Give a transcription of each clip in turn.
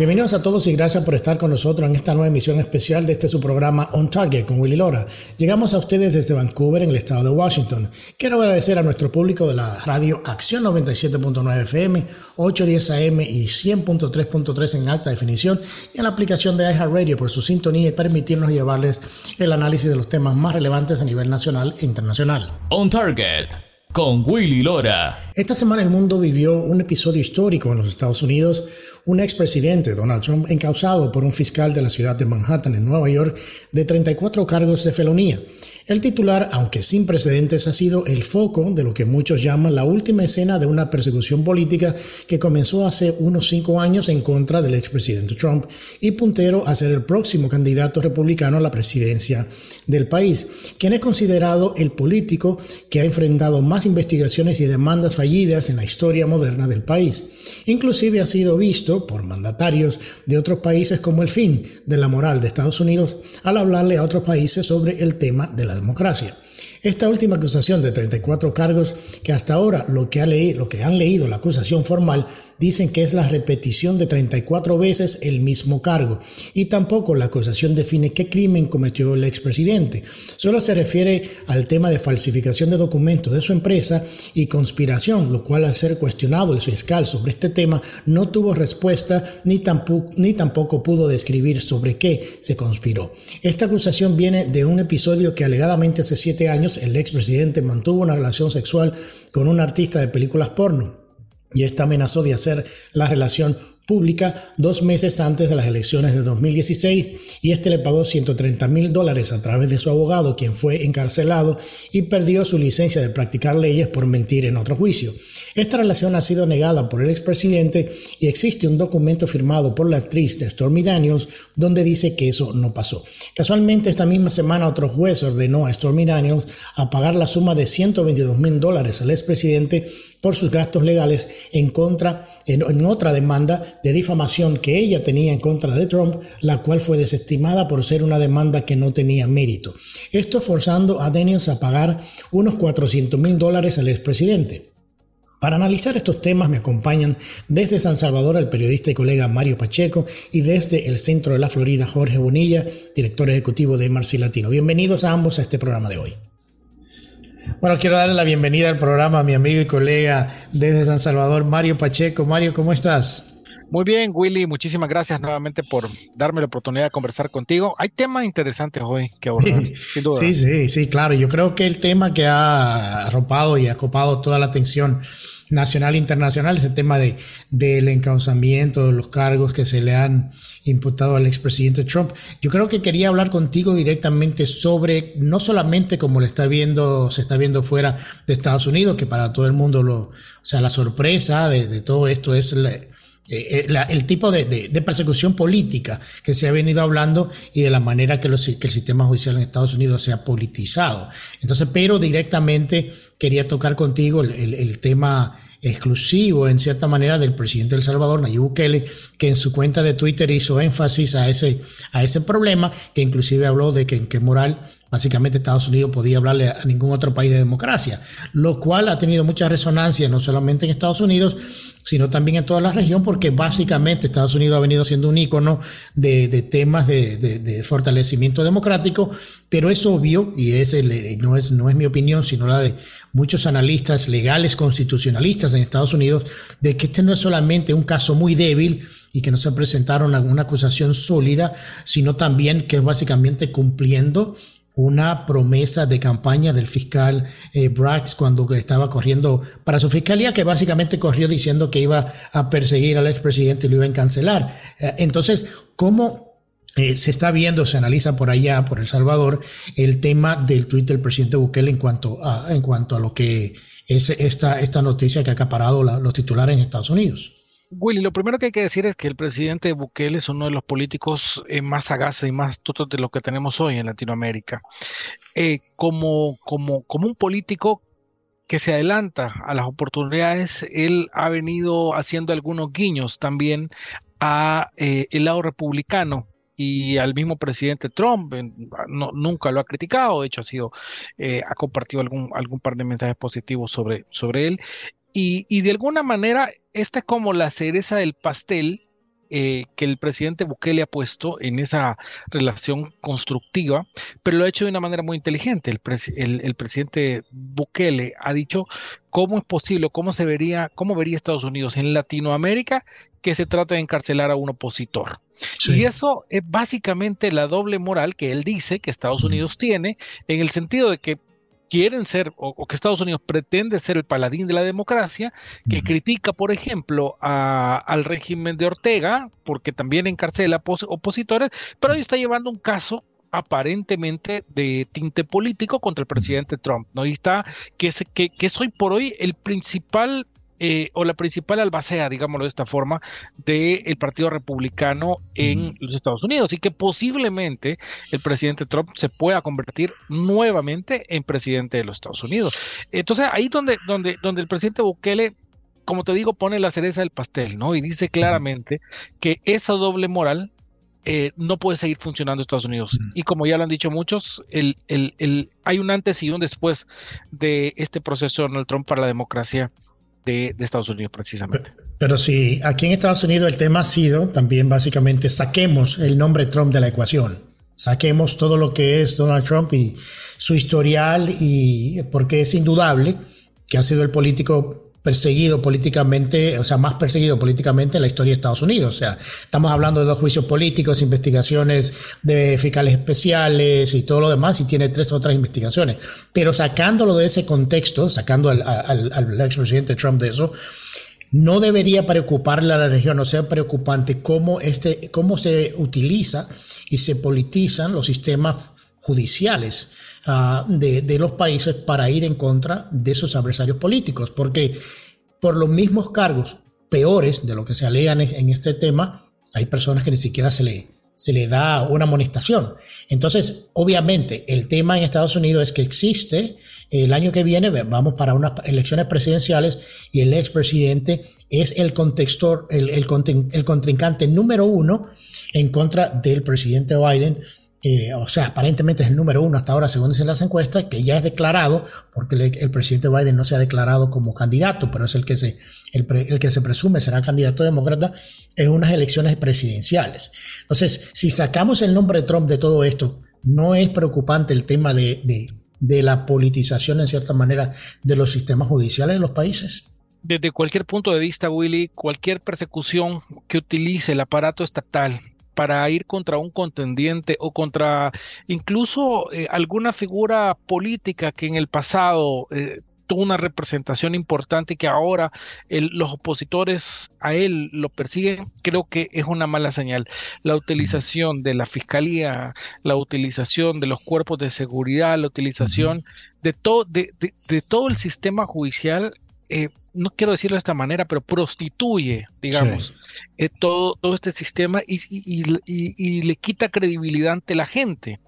Bienvenidos a todos y gracias por estar con nosotros en esta nueva emisión especial de este su programa On Target con Willy Lora. Llegamos a ustedes desde Vancouver, en el estado de Washington. Quiero agradecer a nuestro público de la radio Acción 97.9 FM, 810 AM y 100.3.3 en alta definición y en la aplicación de iHeartRadio por su sintonía y permitirnos llevarles el análisis de los temas más relevantes a nivel nacional e internacional. On Target con Willy Lora. Esta semana el mundo vivió un episodio histórico en los Estados Unidos un expresidente, Donald Trump, encausado por un fiscal de la ciudad de Manhattan, en Nueva York, de 34 cargos de felonía. El titular, aunque sin precedentes, ha sido el foco de lo que muchos llaman la última escena de una persecución política que comenzó hace unos cinco años en contra del expresidente Trump y puntero a ser el próximo candidato republicano a la presidencia del país, quien es considerado el político que ha enfrentado más investigaciones y demandas fallidas en la historia moderna del país. Inclusive ha sido visto por mandatarios de otros países como el fin de la moral de Estados Unidos al hablarle a otros países sobre el tema de la democracia. Esta última acusación de 34 cargos, que hasta ahora lo que, ha leído, lo que han leído la acusación formal, dicen que es la repetición de 34 veces el mismo cargo. Y tampoco la acusación define qué crimen cometió el expresidente. Solo se refiere al tema de falsificación de documentos de su empresa y conspiración, lo cual al ser cuestionado el fiscal sobre este tema no tuvo respuesta ni tampoco, ni tampoco pudo describir sobre qué se conspiró. Esta acusación viene de un episodio que alegadamente hace siete años el expresidente mantuvo una relación sexual con un artista de películas porno y esta amenazó de hacer la relación pública dos meses antes de las elecciones de 2016 y este le pagó 130 mil dólares a través de su abogado, quien fue encarcelado y perdió su licencia de practicar leyes por mentir en otro juicio. Esta relación ha sido negada por el expresidente y existe un documento firmado por la actriz Stormy Daniels donde dice que eso no pasó. Casualmente esta misma semana otro juez ordenó a Stormy Daniels a pagar la suma de 122 mil dólares al expresidente por sus gastos legales en contra en, otra demanda de difamación que ella tenía en contra de Trump, la cual fue desestimada por ser una demanda que no tenía mérito. Esto forzando a Daniels a pagar unos 400 mil dólares al expresidente. Para analizar estos temas me acompañan desde San Salvador el periodista y colega Mario Pacheco y desde el centro de la Florida Jorge Bonilla, director ejecutivo de Marci Latino. Bienvenidos a ambos a este programa de hoy. Bueno, quiero darle la bienvenida al programa a mi amigo y colega desde San Salvador, Mario Pacheco. Mario, ¿cómo estás? Muy bien, Willy, muchísimas gracias nuevamente por darme la oportunidad de conversar contigo. Hay temas interesantes hoy que abordar, sí, sin duda. Sí, sí, sí, claro. Yo creo que el tema que ha arropado y ha copado toda la atención nacional e internacional es el tema de, del encauzamiento, de los cargos que se le han imputado al expresidente Trump. Yo creo que quería hablar contigo directamente sobre, no solamente como lo está viendo, se está viendo fuera de Estados Unidos, que para todo el mundo lo, o sea, la sorpresa de, todo esto es eh, eh, el tipo de, persecución política que se ha venido hablando y de la manera que, el sistema judicial en Estados Unidos se ha politizado. Entonces, pero directamente quería tocar contigo el, tema exclusivo, en cierta manera, del presidente de El Salvador, Nayib Bukele, que en su cuenta de Twitter hizo énfasis a ese, problema, que inclusive habló de que en qué moral Básicamente Estados Unidos podía hablarle a ningún otro país de democracia, lo cual ha tenido mucha resonancia no solamente en Estados Unidos, sino también en toda la región, porque básicamente Estados Unidos ha venido siendo un ícono de, temas de, fortalecimiento democrático, pero es obvio, y es no, es, no es mi opinión, sino la de muchos analistas legales constitucionalistas en Estados Unidos, de que este no es solamente un caso muy débil, y que no se presentaron alguna acusación sólida, sino también que es básicamente cumpliendo una promesa de campaña del fiscal eh, Brax cuando estaba corriendo para su fiscalía, que básicamente corrió diciendo que iba a perseguir al expresidente y lo iba a cancelar. Eh, entonces, ¿cómo eh, se está viendo, se analiza por allá, por El Salvador, el tema del tuit del presidente Bukele en cuanto a, en cuanto a lo que es esta, esta noticia que ha acaparado los titulares en Estados Unidos? Willy, lo primero que hay que decir es que el presidente Bukele es uno de los políticos eh, más sagaces y más tutos de lo que tenemos hoy en Latinoamérica. Eh, como, como, como un político que se adelanta a las oportunidades, él ha venido haciendo algunos guiños también a el lado republicano y al mismo presidente Trump no, nunca lo ha criticado, de hecho ha sido, eh, ha compartido algún, algún par de mensajes positivos sobre, sobre él. Y, y de alguna manera, esta es como la cereza del pastel eh, que el presidente Bukele ha puesto en esa relación constructiva, pero lo ha hecho de una manera muy inteligente. El, el, presidente Bukele ha dicho cómo es posible, cómo se vería, cómo vería Estados Unidos en Latinoamérica que se trata de encarcelar a un opositor. Y eso es básicamente la doble moral que él dice que Estados Unidos tiene, en el sentido de que quieren ser, o, que Estados Unidos pretende ser el paladín de la democracia, que critica, por ejemplo, al régimen de Ortega, porque también encarcela opositores, pero hoy está llevando un caso aparentemente de tinte político contra el presidente Trump, ¿no? Y está que, que, que es hoy por hoy el principal eh, o la principal albacea, digámoslo de esta forma, del Partido Republicano en los Estados Unidos y que posiblemente el presidente Trump se pueda convertir nuevamente en presidente de los Estados Unidos. Entonces, ahí donde, donde, donde el presidente Bukele como te digo, pone la cereza del pastel, ¿no? Y dice claramente que esa doble moral eh, no puede seguir funcionando en Estados Unidos. Y como ya lo han dicho muchos, el, el, el, hay un antes y un después de este proceso de Donald Trump para la democracia de, Estados Unidos precisamente. Pero, sí, aquí en Estados Unidos el tema ha sido también básicamente saquemos el nombre Trump de la ecuación. Saquemos todo lo que es Donald Trump y su historial y porque es indudable que ha sido el político perseguido políticamente, o sea, más perseguido políticamente en la historia de Estados Unidos. O sea, estamos hablando de dos juicios políticos, investigaciones de fiscales especiales y todo lo demás, y tiene tres otras investigaciones. Pero sacándolo de ese contexto, sacando al, al, al expresidente Trump de eso, no debería preocuparle a la región, no sea preocupante cómo, este, cómo se utiliza y se politizan los sistemas judiciales Ah, de, los países para ir en contra de sus adversarios políticos, porque por los mismos cargos peores de lo que se alegan en este tema, hay personas que ni siquiera se le, se le da una amonestación. Entonces, obviamente, el tema en Estados Unidos es que existe, el año que viene vamos para unas elecciones presidenciales y el expresidente es el contextor, el, el, el contrincante número uno en contra del presidente Biden eh, o sea, aparentemente es el número uno hasta ahora, según dicen las encuestas, que ya es declarado, porque el, presidente Biden no se ha declarado como candidato, pero es el que se, el, que se presume será candidato demócrata en unas elecciones presidenciales. Entonces, si sacamos el nombre de Trump de todo esto, ¿no es preocupante el tema de, de, de la politización, en cierta manera, de los sistemas judiciales de los países? Desde cualquier punto de vista, Willy, cualquier persecución que utilice el aparato estatal para ir contra un contendiente o contra incluso eh, alguna figura política que en el pasado eh, tuvo una representación importante y que ahora los opositores a él lo persiguen, creo que es una mala señal. La utilización de la fiscalía, la utilización de los cuerpos de seguridad, la utilización de, todo de, todo el sistema judicial, eh, no quiero decirlo de esta manera, pero prostituye, digamos. Eh, todo, todo este sistema y, y, le quita credibilidad ante la gente.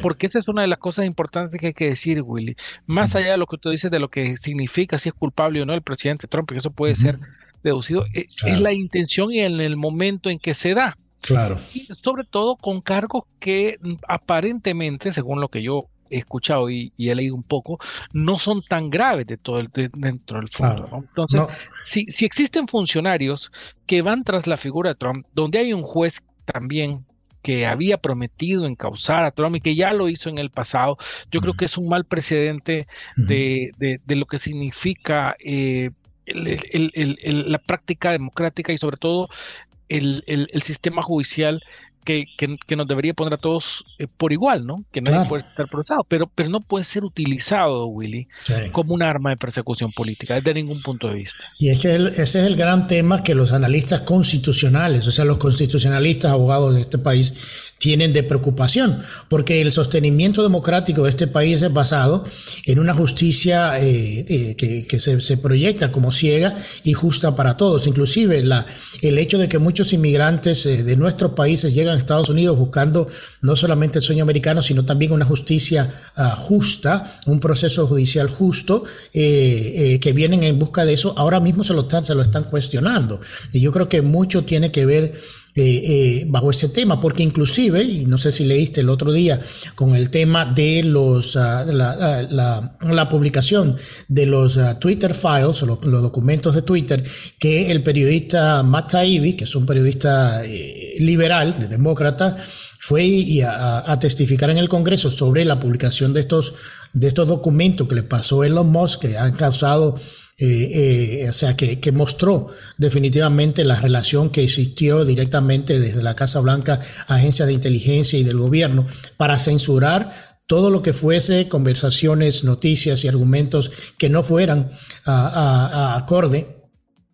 Porque esa es una de las cosas importantes que hay que decir, Willy. Más allá de lo que tú dices de lo que significa si es culpable o no el presidente Trump, que eso puede ser deducido, eh, es la intención y en el momento en que se da. Claro. Y sobre todo con cargos que mm, aparentemente, según lo que yo he escuchado y, he leído un poco, no son tan graves de todo el, dentro del fondo. Entonces, Si, si existen funcionarios que van tras la figura de Trump, donde hay un juez también que había prometido encauzar a Trump y que ya lo hizo en el pasado, yo creo que es un mal precedente de, de, lo que significa eh, la práctica democrática y sobre todo el, el, sistema judicial que, que, nos debería poner a todos eh, por igual, ¿no? Que nadie puede estar procesado, pero, pero no puede ser utilizado, Willy, como un arma de persecución política, desde ningún punto de vista. Y es que ese es el gran tema que los analistas constitucionales, o sea, los constitucionalistas, abogados de este país, tienen de preocupación, porque el sostenimiento democrático de este país es basado en una justicia eh, eh, que, se, se, proyecta como ciega y justa para todos. Inclusive la, el hecho de que muchos inmigrantes de nuestros países llegan Estados Unidos buscando no solamente el sueño americano, sino también una justicia ah, justa, un proceso judicial justo, eh, eh, que vienen en busca de eso, ahora mismo se lo están, se lo están cuestionando. Y yo creo que mucho tiene que ver eh, eh, bajo ese tema, porque inclusive, y no sé si leíste el otro día con el tema de los ah, la, publicación de los ah, Twitter files los, documentos de Twitter que el periodista Matt Taibbi, que es un periodista eh, liberal, demócrata, fue a, testificar en el Congreso sobre la publicación de estos, de estos documentos que le pasó Elon Musk, que han causado eh, eh, o sea, que, mostró definitivamente la relación que existió directamente desde la Casa Blanca, agencias de inteligencia y del gobierno para censurar todo lo que fuese conversaciones, noticias y argumentos que no fueran a, acorde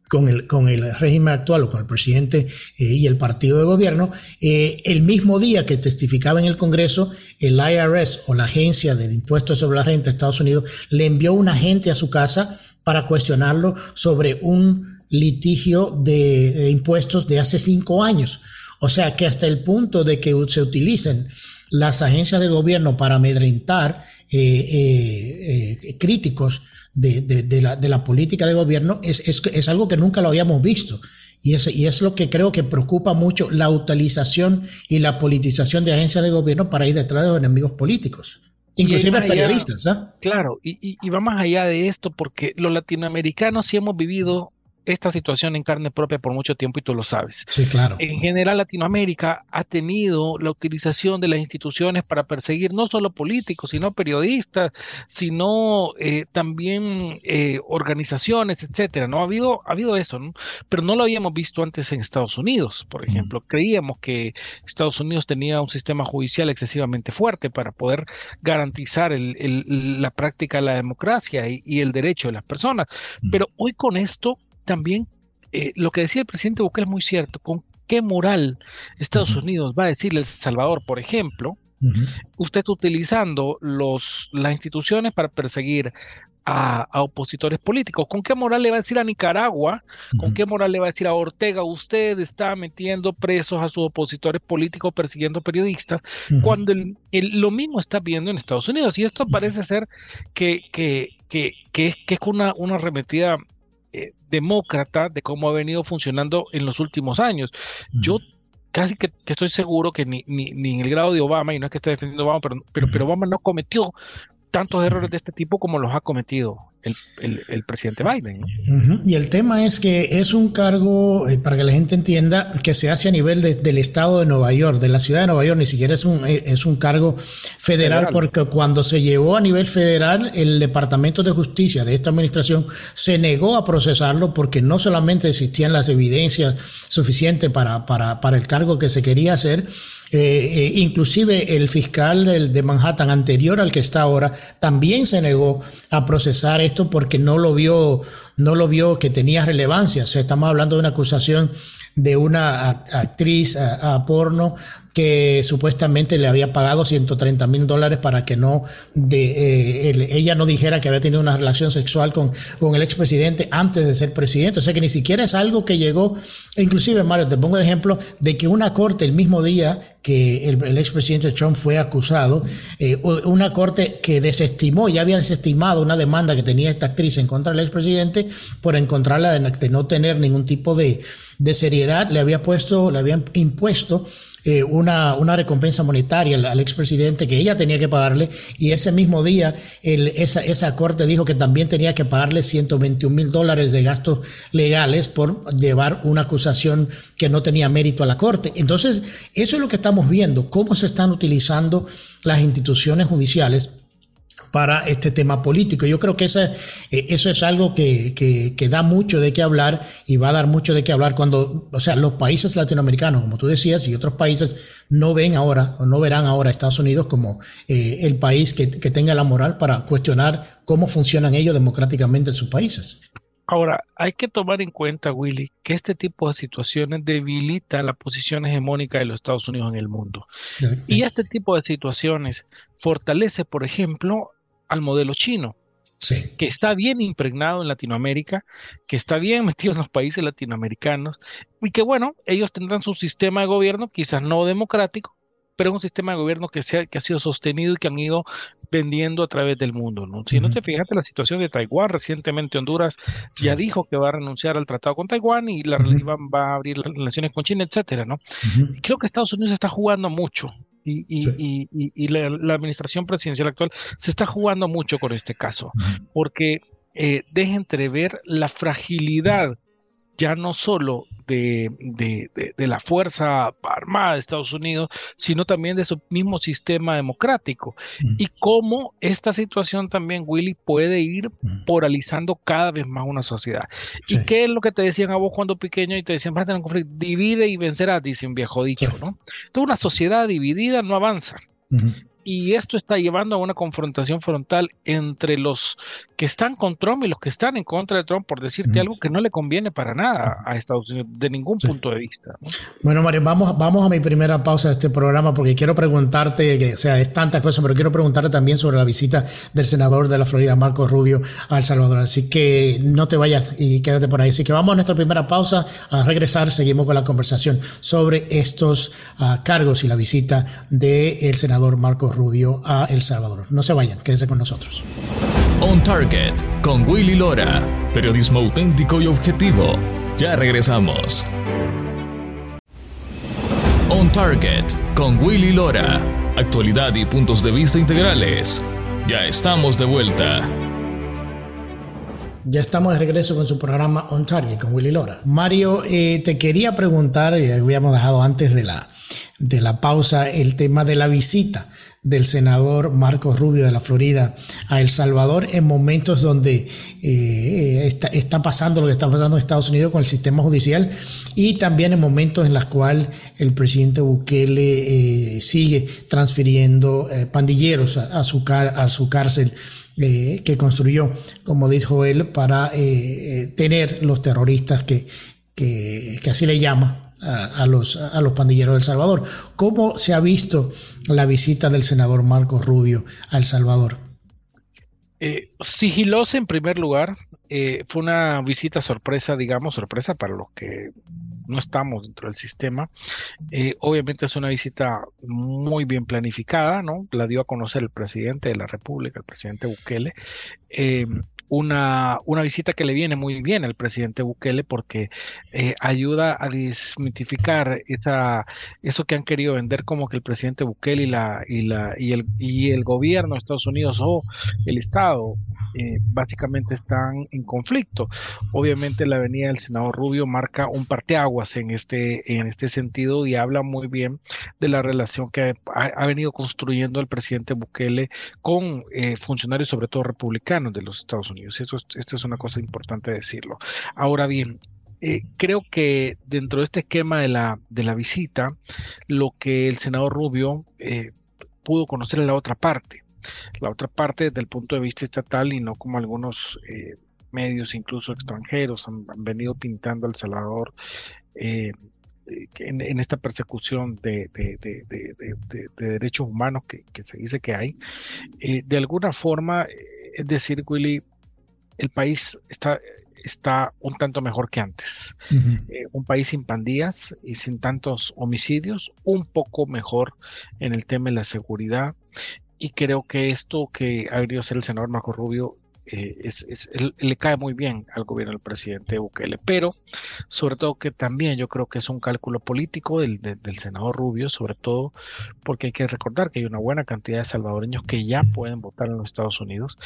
con el, con el régimen actual o con el presidente eh, y el partido de gobierno, el mismo día que testificaba en el Congreso, el IRS o la Agencia de Impuestos sobre la Renta de Estados Unidos le envió un agente a su casa para cuestionarlo sobre un litigio de, impuestos de hace cinco años. O sea que hasta el punto de que se utilicen las agencias del gobierno para amedrentar eh, eh, eh, críticos de, la, política de gobierno es, algo que nunca lo habíamos visto. Y es, y es lo que creo que preocupa mucho la utilización y la politización de agencias de gobierno para ir detrás de los enemigos políticos. Inclusive periodistas, ¿ah? Claro, y, y, y, va más allá de esto porque los latinoamericanos sí hemos vivido esta situación en carne propia por mucho tiempo y tú lo sabes. Sí, claro. En general, Latinoamérica ha tenido la utilización de las instituciones para perseguir no solo políticos, sino periodistas, sino eh, también eh, organizaciones, etcétera. No ha habido, ha habido eso, ¿no? pero no lo habíamos visto antes en Estados Unidos, por ejemplo. Creíamos que Estados Unidos tenía un sistema judicial excesivamente fuerte para poder garantizar la práctica de la democracia y, y el derecho de las personas. Pero hoy con esto también eh, lo que decía el presidente Bukele es muy cierto. ¿Con qué moral Estados Unidos va a decirle El Salvador, por ejemplo, usted utilizando los, las instituciones para perseguir a, opositores políticos. ¿Con qué moral le va a decir a Nicaragua? ¿Con qué moral le va a decir a Ortega? Usted está metiendo presos a sus opositores políticos, persiguiendo periodistas, cuando lo mismo está viendo en Estados Unidos. Y esto parece ser que, que, que, que es, que es una, una arremetida eh, demócrata de cómo ha venido funcionando en los últimos años. Yo casi que, estoy seguro que ni, ni, ni, en el grado de Obama, y no es que esté defendiendo a Obama, pero, pero, pero Obama no cometió tantos errores de este tipo como los ha cometido el, presidente Biden. Y el tema es que es un cargo, eh, para que la gente entienda, que se hace a nivel del estado de Nueva York, de la ciudad de Nueva York, ni siquiera es un, eh, es un cargo federal, porque cuando se llevó a nivel federal, el Departamento de Justicia de esta administración se negó a procesarlo porque no solamente existían las evidencias suficientes para, para, para el cargo que se quería hacer, eh, inclusive el fiscal de Manhattan anterior al que está ahora también se negó a procesar esto porque no lo vio, no lo vio que tenía relevancia. O sea, estamos hablando de una acusación de una actriz a, porno que supuestamente le había pagado 130 mil dólares para que no de, eh, ella no dijera que había tenido una relación sexual con, con el expresidente antes de ser presidente. O sea que ni siquiera es algo que llegó, inclusive Mario, te pongo el ejemplo de que una corte el mismo día que el, el expresidente Trump fue acusado, eh, una corte que desestimó, ya había desestimado una demanda que tenía esta actriz en contra del expresidente por encontrarla de no tener ningún tipo de de seriedad, le había puesto, le habían impuesto eh, una, una, recompensa monetaria al, expresidente que ella tenía que pagarle y ese mismo día esa, esa corte dijo que también tenía que pagarle 121 mil dólares de gastos legales por llevar una acusación que no tenía mérito a la corte. Entonces, eso es lo que estamos viendo, cómo se están utilizando las instituciones judiciales para este tema político. Yo creo que eh, eso es algo que, que, da mucho de qué hablar y va a dar mucho de qué hablar cuando, o sea, los países latinoamericanos, como tú decías, y otros países no ven ahora o no verán ahora a Estados Unidos como eh, el país que, que tenga la moral para cuestionar cómo funcionan ellos democráticamente en sus países. Ahora, hay que tomar en cuenta, Willy, que este tipo de situaciones debilita la posición hegemónica de los Estados Unidos en el mundo. Y este tipo de situaciones fortalece, por ejemplo, al modelo chino, que está bien impregnado en Latinoamérica, que está bien metido en los países latinoamericanos y que bueno, ellos tendrán su sistema de gobierno, quizás no democrático, pero es un sistema de gobierno que, se ha, que ha sido sostenido y que han ido vendiendo a través del mundo. ¿no? Si no te fijaste la situación de Taiwán, recientemente Honduras ya dijo que va a renunciar al tratado con Taiwán y la va a abrir las relaciones con China, etcétera, ¿no? Creo que Estados Unidos está jugando mucho y, y, y, la, administración presidencial actual se está jugando mucho con este caso, porque eh, deja entrever la fragilidad ya no solo de, la Fuerza Armada de Estados Unidos, sino también de su mismo sistema democrático. Y cómo esta situación también, Willy, puede ir polarizando cada vez más una sociedad. ¿Y qué es lo que te decían a vos cuando pequeño y te decían, vas a tener un conflicto? Divide y vencerás, dice un viejo dicho, ¿no? Entonces una sociedad dividida no avanza y esto está llevando a una confrontación frontal entre los que están con Trump y los que están en contra de Trump, por decirte algo que no le conviene para nada a Estados Unidos, de ningún punto de vista. Bueno, Mario, vamos, vamos a mi primera pausa de este programa porque quiero preguntarte, que, o sea, es tantas cosas, pero quiero preguntarte también sobre la visita del senador de la Florida, Marco Rubio, a El Salvador. Así que no te vayas y quédate por ahí. Así que vamos a nuestra primera pausa, a regresar, seguimos con la conversación sobre estos ah, cargos y la visita del senador Marco Rubio a El Salvador. No se vayan, quédense con nosotros. On Target con Willy Lora, periodismo auténtico y objetivo. Ya regresamos. On Target con Willy Lora, actualidad y puntos de vista integrales. Ya estamos de vuelta. Ya estamos de regreso con su programa On Target con Willy Lora. Mario, eh, te quería preguntar, y habíamos dejado antes de la, de la pausa, el tema de la visita del senador Marcos Rubio de la Florida a El Salvador en momentos donde eh, está, pasando lo que está pasando en Estados Unidos con el sistema judicial y también en momentos en los cuales el presidente Bukele eh, sigue transfiriendo eh, pandilleros a, su a su cárcel que construyó, como dijo él, para tener los terroristas que, que, que así le llama a, los, a los pandilleros de El Salvador. ¿Cómo se ha visto la visita del senador Marcos Rubio a El Salvador? Eh, sigilosa en primer lugar, eh, fue una visita sorpresa, digamos, sorpresa para los que no estamos dentro del sistema. Eh, obviamente es una visita muy bien planificada, ¿no? La dio a conocer el presidente de la República, el presidente Bukele una, una visita que le viene muy bien al presidente Bukele porque eh, ayuda a desmitificar esa, eso que han querido vender como que el presidente Bukele y, la, y, la, y, el, y el gobierno de Estados Unidos o el Estado eh, básicamente están en conflicto. Obviamente la venida del senador Rubio marca un parteaguas en este, en este sentido y habla muy bien de la relación que ha, venido construyendo el presidente Bukele con eh, funcionarios, sobre todo republicanos de los Estados Unidos. Esto, es una cosa importante decirlo. Ahora bien, eh, creo que dentro de este esquema de la, de la visita, lo que el senador Rubio eh, pudo conocer en la otra parte, la otra parte desde el punto de vista estatal y no como algunos eh, medios, incluso extranjeros, han, venido pintando al Salvador en, esta persecución de, de, derechos humanos que, que, se dice que hay. de alguna forma, es decir, Willy, el país está, está un tanto mejor que antes. Eh, un país sin pandillas y sin tantos homicidios, un poco mejor en el tema de la seguridad. Y creo que esto que ha querido ser el senador Marco Rubio eh, es, le cae muy bien al gobierno del presidente Bukele, pero sobre todo que también yo creo que es un cálculo político del, senador Rubio, sobre todo porque hay que recordar que hay una buena cantidad de salvadoreños que ya pueden votar en los Estados Unidos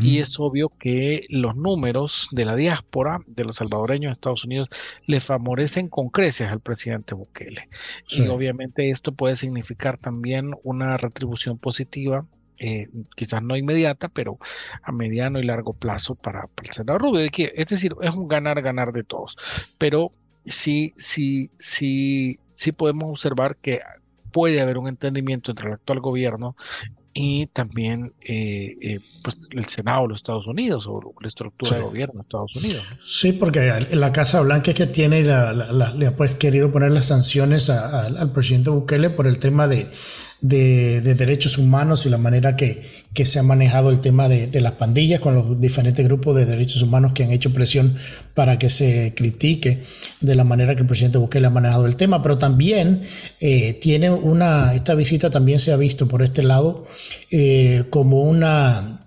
y es obvio que los números de la diáspora de los salvadoreños en Estados Unidos le favorecen con creces al presidente Bukele. Y obviamente esto puede significar también una retribución positiva eh, quizás no inmediata, pero a mediano y largo plazo para, el senador Rubio. Es decir, es un ganar-ganar de todos. Pero sí, sí, sí, sí podemos observar que puede haber un entendimiento entre el actual gobierno y también eh, eh, pues, el Senado de los Estados Unidos o la estructura de gobierno de Estados Unidos. Sí, porque la Casa Blanca es que tiene le ha pues querido poner las sanciones al presidente Bukele por el tema de de, derechos humanos y la manera que, que, se ha manejado el tema de, las pandillas con los diferentes grupos de derechos humanos que han hecho presión para que se critique de la manera que el presidente Bukele ha manejado el tema, pero también eh, tiene una, esta visita también se ha visto por este lado eh, como una,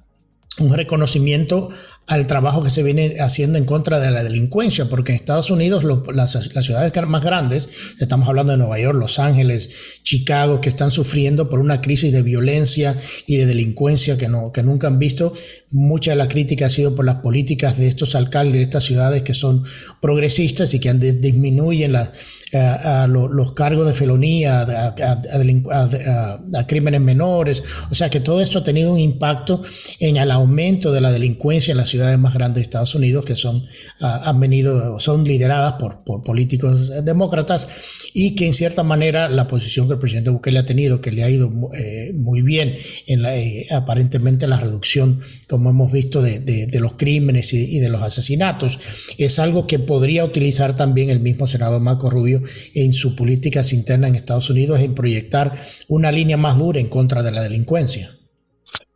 un reconocimiento al trabajo que se viene haciendo en contra de la delincuencia, porque en Estados Unidos las, ciudades más grandes, estamos hablando de Nueva York, Los Ángeles, Chicago, que están sufriendo por una crisis de violencia y de delincuencia que, no, que nunca han visto. Mucha de la crítica ha sido por las políticas de estos alcaldes de estas ciudades que son progresistas y que disminuyen la, a, los cargos de felonía, a, crímenes menores. O sea que todo esto ha tenido un impacto en el aumento de la delincuencia en las ciudades más grandes de Estados Unidos, que son, han venido, son lideradas por, por políticos demócratas y que en cierta manera la posición que el presidente Bukele ha tenido, que le ha ido eh, muy bien en la, eh, aparentemente la reducción, como hemos visto, de, de, los crímenes y de los asesinatos, es algo que podría utilizar también el mismo senador Marco Rubio en su políticas internas en Estados Unidos en proyectar una línea más dura en contra de la delincuencia.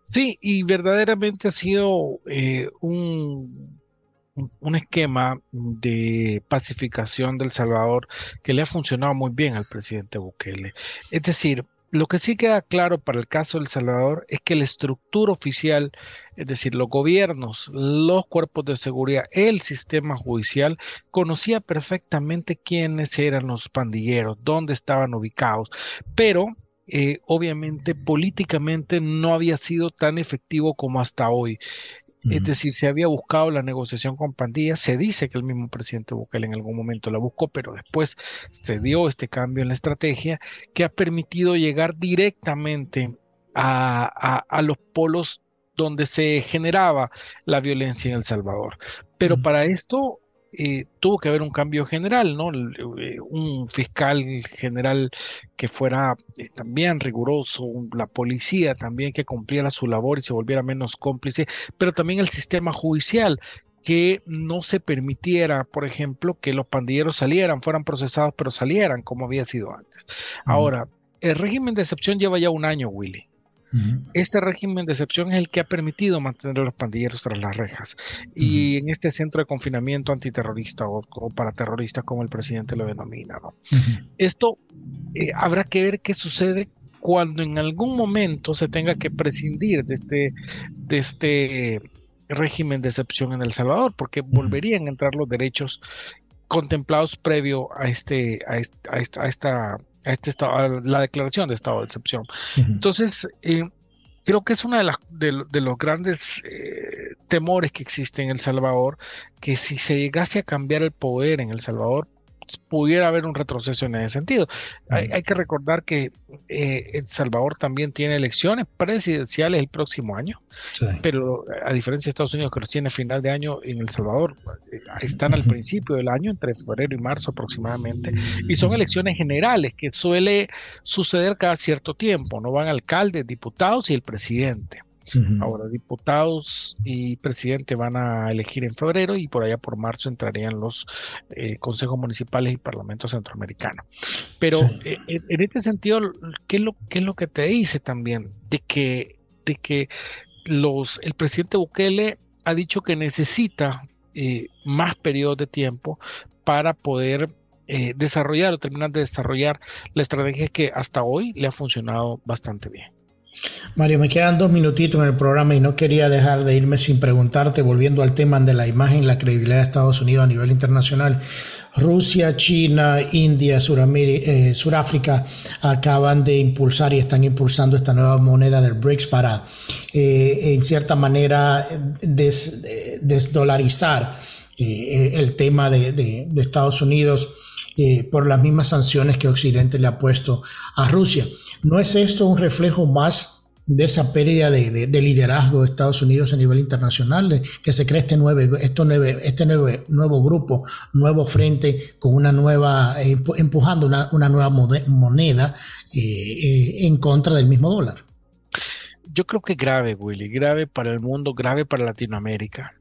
Sí, y verdaderamente ha sido eh, un, un esquema de pacificación del Salvador que le ha funcionado muy bien al presidente Bukele. Es decir, lo que sí queda claro para el caso de El Salvador es que la estructura oficial, es decir, los gobiernos, los cuerpos de seguridad, el sistema judicial, conocía perfectamente quiénes eran los pandilleros, dónde estaban ubicados, pero eh, obviamente políticamente no había sido tan efectivo como hasta hoy. Es decir, se había buscado la negociación con pandillas. Se dice que el mismo presidente Bukele en algún momento la buscó, pero después se dio este cambio en la estrategia que ha permitido llegar directamente a, a los polos donde se generaba la violencia en El Salvador. Pero para esto eh, tuvo que haber un cambio general, ¿no? Eh, un fiscal general que fuera eh, también riguroso, la policía también que cumpliera su labor y se volviera menos cómplice, pero también el sistema judicial que no se permitiera, por ejemplo, que los pandilleros salieran, fueran procesados, pero salieran como había sido antes. Ahora, el régimen de excepción lleva ya un año, Willy. Este régimen de excepción es el que ha permitido mantener a los pandilleros tras las rejas. Y en este centro de confinamiento antiterrorista o, o paraterrorista, como el presidente lo denomina. Esto eh, habrá que ver qué sucede cuando en algún momento se tenga que prescindir de este, de este régimen de excepción en El Salvador, porque volverían a entrar los derechos contemplados previo a, este, a, esta, a esta este estado, la declaración de estado de excepción. Entonces, eh, creo que es uno de, las, de, los grandes eh, temores que existen en El Salvador, que si se llegase a cambiar el poder en El Salvador, pudiera haber un retroceso en ese sentido. Hay, que recordar que eh, El Salvador también tiene elecciones presidenciales el próximo año, pero a diferencia de Estados Unidos que los tiene a final de año, en El Salvador eh, están al principio del año, entre febrero y marzo aproximadamente, y son elecciones generales que suele suceder cada cierto tiempo, no van alcaldes, diputados y el presidente. Ahora, diputados y presidente van a elegir en febrero y por allá por marzo entrarían los eh, consejos municipales y parlamentos centroamericanos. Pero eh, en, este sentido, ¿qué es, lo, ¿qué es lo que te dice también? De que, de que los, el presidente Bukele ha dicho que necesita eh, más periodos de tiempo para poder desarrollar o terminar de desarrollar la estrategia que hasta hoy le ha funcionado bastante bien. Mario, me quedan dos minutitos en el programa y no quería dejar de irme sin preguntarte, volviendo al tema de la imagen la credibilidad de Estados Unidos a nivel internacional. Rusia, China, India, eh, Suráfrica acaban de impulsar y están impulsando esta nueva moneda del BRICS para, eh, en cierta manera, desdolarizar eh, el tema de, Estados Unidos por las mismas sanciones que Occidente le ha puesto a Rusia. ¿No es esto un reflejo más de esa pérdida de, liderazgo de Estados Unidos a nivel internacional, que se cree este, nuevo, este nuevo, grupo, nuevo frente con una nueva, eh, empujando una, nueva moneda eh, eh, en contra del mismo dólar. Yo creo que grave, Willy, grave para el mundo, grave para Latinoamérica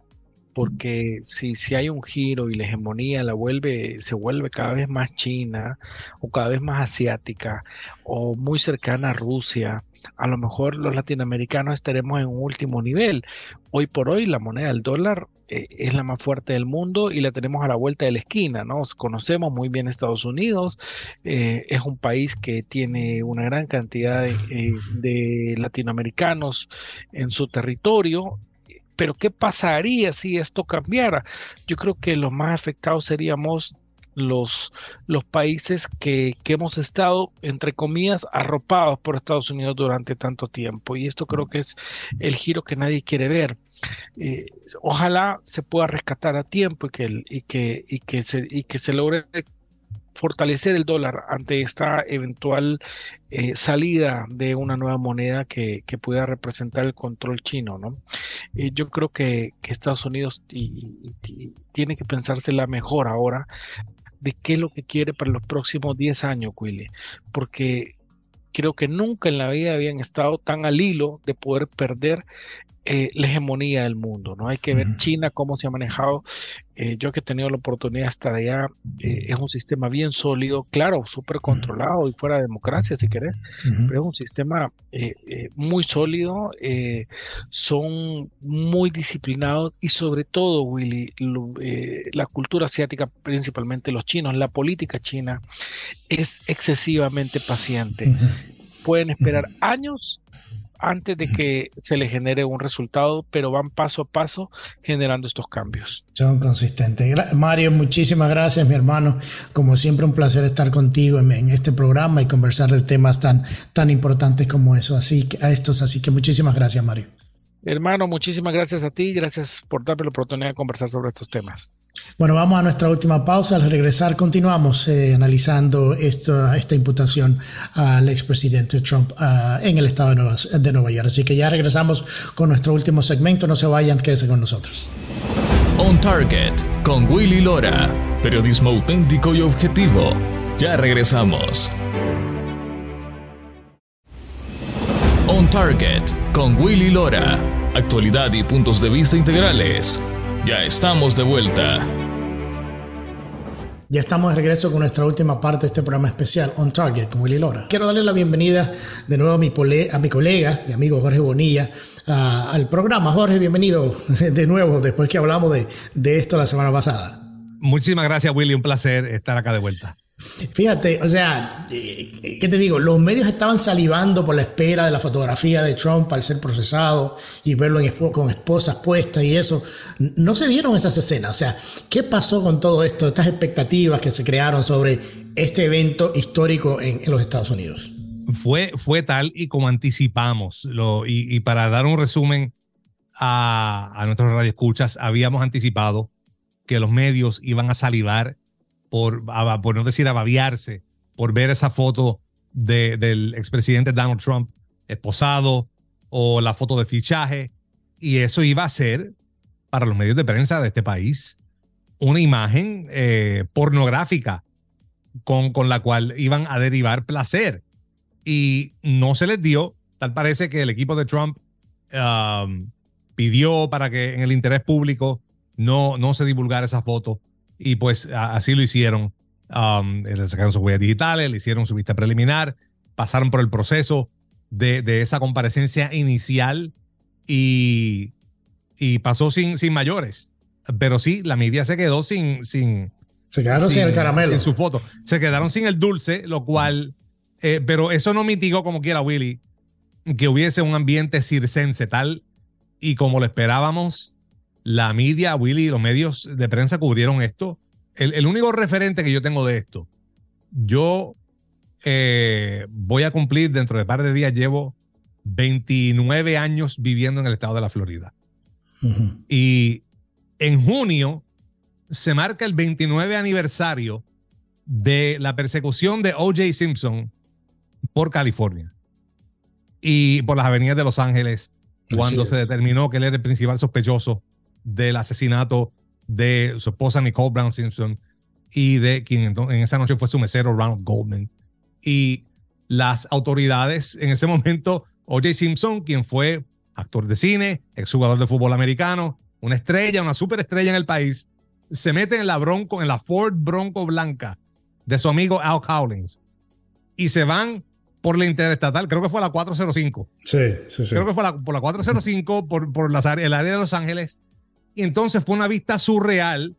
porque si, si hay un giro y la hegemonía la vuelve, se vuelve cada vez más china o cada vez más asiática o muy cercana a Rusia, a lo mejor los latinoamericanos estaremos en un último nivel. Hoy por hoy la moneda del dólar eh, es la más fuerte del mundo y la tenemos a la vuelta de la esquina, ¿no? Conocemos muy bien Estados Unidos, eh, es un país que tiene una gran cantidad de, eh, de latinoamericanos en su territorio pero ¿qué pasaría si esto cambiara? Yo creo que los más afectados seríamos los, los países que, que, hemos estado, entre comillas, arropados por Estados Unidos durante tanto tiempo. Y esto creo que es el giro que nadie quiere ver. Eh, ojalá se pueda rescatar a tiempo y que, y que, y que, se, y que se logre fortalecer el dólar ante esta eventual eh, salida de una nueva moneda que, pueda representar el control chino. ¿no? Eh, yo creo que, Estados Unidos tiene que pensársela mejor ahora de qué es lo que quiere para los próximos 10 años, Willy, porque creo que nunca en la vida habían estado tan al hilo de poder perder eh, la hegemonía del mundo, ¿no? Hay que ver China cómo se ha manejado. Eh, yo que he tenido la oportunidad de estar allá, eh, es un sistema bien sólido, claro, súper controlado y fuera de democracia, si querés, pero es un sistema muy sólido, son muy disciplinados y sobre todo, Willy, la cultura asiática, principalmente los chinos, la política china es excesivamente paciente. Pueden esperar años antes de que se le genere un resultado, pero van paso a paso generando estos cambios. Son consistentes. Mario, muchísimas gracias, mi hermano. Como siempre, un placer estar contigo en, este programa y conversar de temas tan, tan importantes como eso, así, a estos. Así que muchísimas gracias, Mario. Hermano, muchísimas gracias a ti. Gracias por darme la oportunidad de conversar sobre estos temas. Bueno, vamos a nuestra última pausa. Al regresar continuamos eh, analizando esta, imputación al expresidente Trump uh, en el estado de Nueva, de Nueva York. Así que ya regresamos con nuestro último segmento. No se vayan, quédense con nosotros. On Target con Willy Lora. Periodismo auténtico y objetivo. Ya regresamos. On Target con Willy Lora. Actualidad y puntos de vista integrales. Ya estamos de vuelta. Ya estamos de regreso con nuestra última parte de este programa especial, On Target, con Willy Lora. Quiero darle la bienvenida de nuevo a mi, a mi colega y amigo Jorge Bonilla al programa. Jorge, bienvenido de nuevo después que hablamos de, de esto la semana pasada. Muchísimas gracias, Willy. Un placer estar acá de vuelta. Fíjate, o sea, eh, ¿qué te digo? Los medios estaban salivando por la espera de la fotografía de Trump al ser procesado y verlo con esposas puestas y eso. No se dieron esas escenas. O sea, ¿qué pasó con todo esto, estas expectativas que se crearon sobre este evento histórico en, los Estados Unidos? Fue, fue tal y como anticipamos. Lo, y, para dar un resumen a, a nuestros radioescuchas, habíamos anticipado que los medios iban a salivar por, por no decir ababiarse, por ver esa foto de, del expresidente Donald Trump esposado o la foto de fichaje. Y eso iba a ser, para los medios de prensa de este país, una imagen eh, pornográfica con, con la cual iban a derivar placer. Y no se les dio. Tal parece que el equipo de Trump um, pidió para que en el interés público no, no se divulgara esa foto y pues así lo hicieron. Um, le sacaron sus huellas digitales, le hicieron su vista preliminar, pasaron por el proceso de, de esa comparecencia inicial y, y pasó sin, sin mayores. Pero sí, la media se quedó sin. sin se quedaron sin, el caramelo. Sin su foto. Se quedaron sin el dulce, lo cual. Eh, pero eso no mitigó como quiera, Willy, que hubiese un ambiente circense tal y como lo esperábamos la media, Willy, los medios de prensa cubrieron esto. El, único referente que yo tengo de esto, yo eh, voy a cumplir dentro de un par de días, llevo 29 años viviendo en el estado de la Florida. Y en junio se marca el 29 aniversario de la persecución de O.J. Simpson por California y por las avenidas de Los Ángeles, cuando se determinó que él era el principal sospechoso del asesinato de su esposa Nicole Brown Simpson y de quien en esa noche fue su mesero Ronald Goldman. Y las autoridades en ese momento, O.J. Simpson, quien fue actor de cine, exjugador de fútbol americano, una estrella, una superestrella en el país, se mete en la Bronco, en la Ford Bronco blanca de su amigo Al Cowlings y se van por la interestatal, creo que fue la 405. Sí, sí, sí. Creo que fue la, por la 405, por, por el área de Los Ángeles. Y entonces fue una vista surreal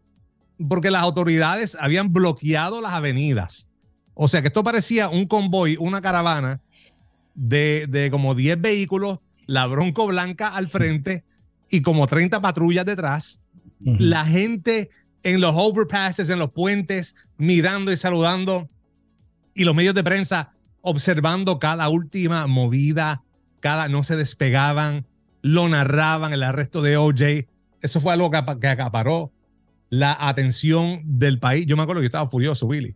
porque las autoridades habían bloqueado las avenidas. O sea que esto parecía un convoy, una caravana de, de como 10 vehículos, la Bronco Blanca al frente y como 30 patrullas detrás. La gente en los overpasses, en los puentes, mirando y saludando. Y los medios de prensa observando cada última movida, cada no se despegaban, lo narraban, el arresto de OJ. Eso fue algo que, que acaparó la atención del país. Yo me acuerdo que yo estaba furioso, Willy,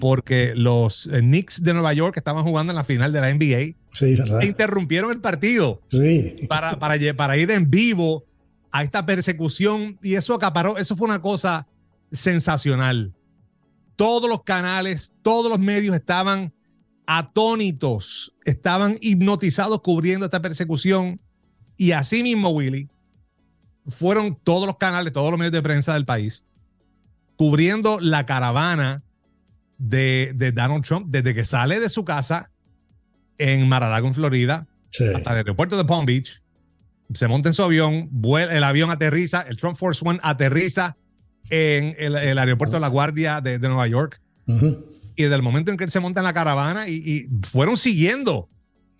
porque los eh, Knicks de Nueva York estaban jugando en la final de la NBA sí, interrumpieron el partido sí. para, para, para ir en vivo a esta persecución y eso acaparó, eso fue una cosa sensacional. Todos los canales, todos los medios estaban atónitos, estaban hipnotizados cubriendo esta persecución. Y así mismo, Willy, fueron todos los canales, todos los medios de prensa del país, cubriendo la caravana de, de Donald Trump desde que sale de su casa en Mar-a-Lago, en Florida, hasta el aeropuerto de Palm Beach. Se monta en su avión, el avión aterriza, el Trump Force One aterriza en el, aeropuerto de la Guardia de, Nueva York. Y desde el momento en que él se monta en la caravana y, fueron siguiendo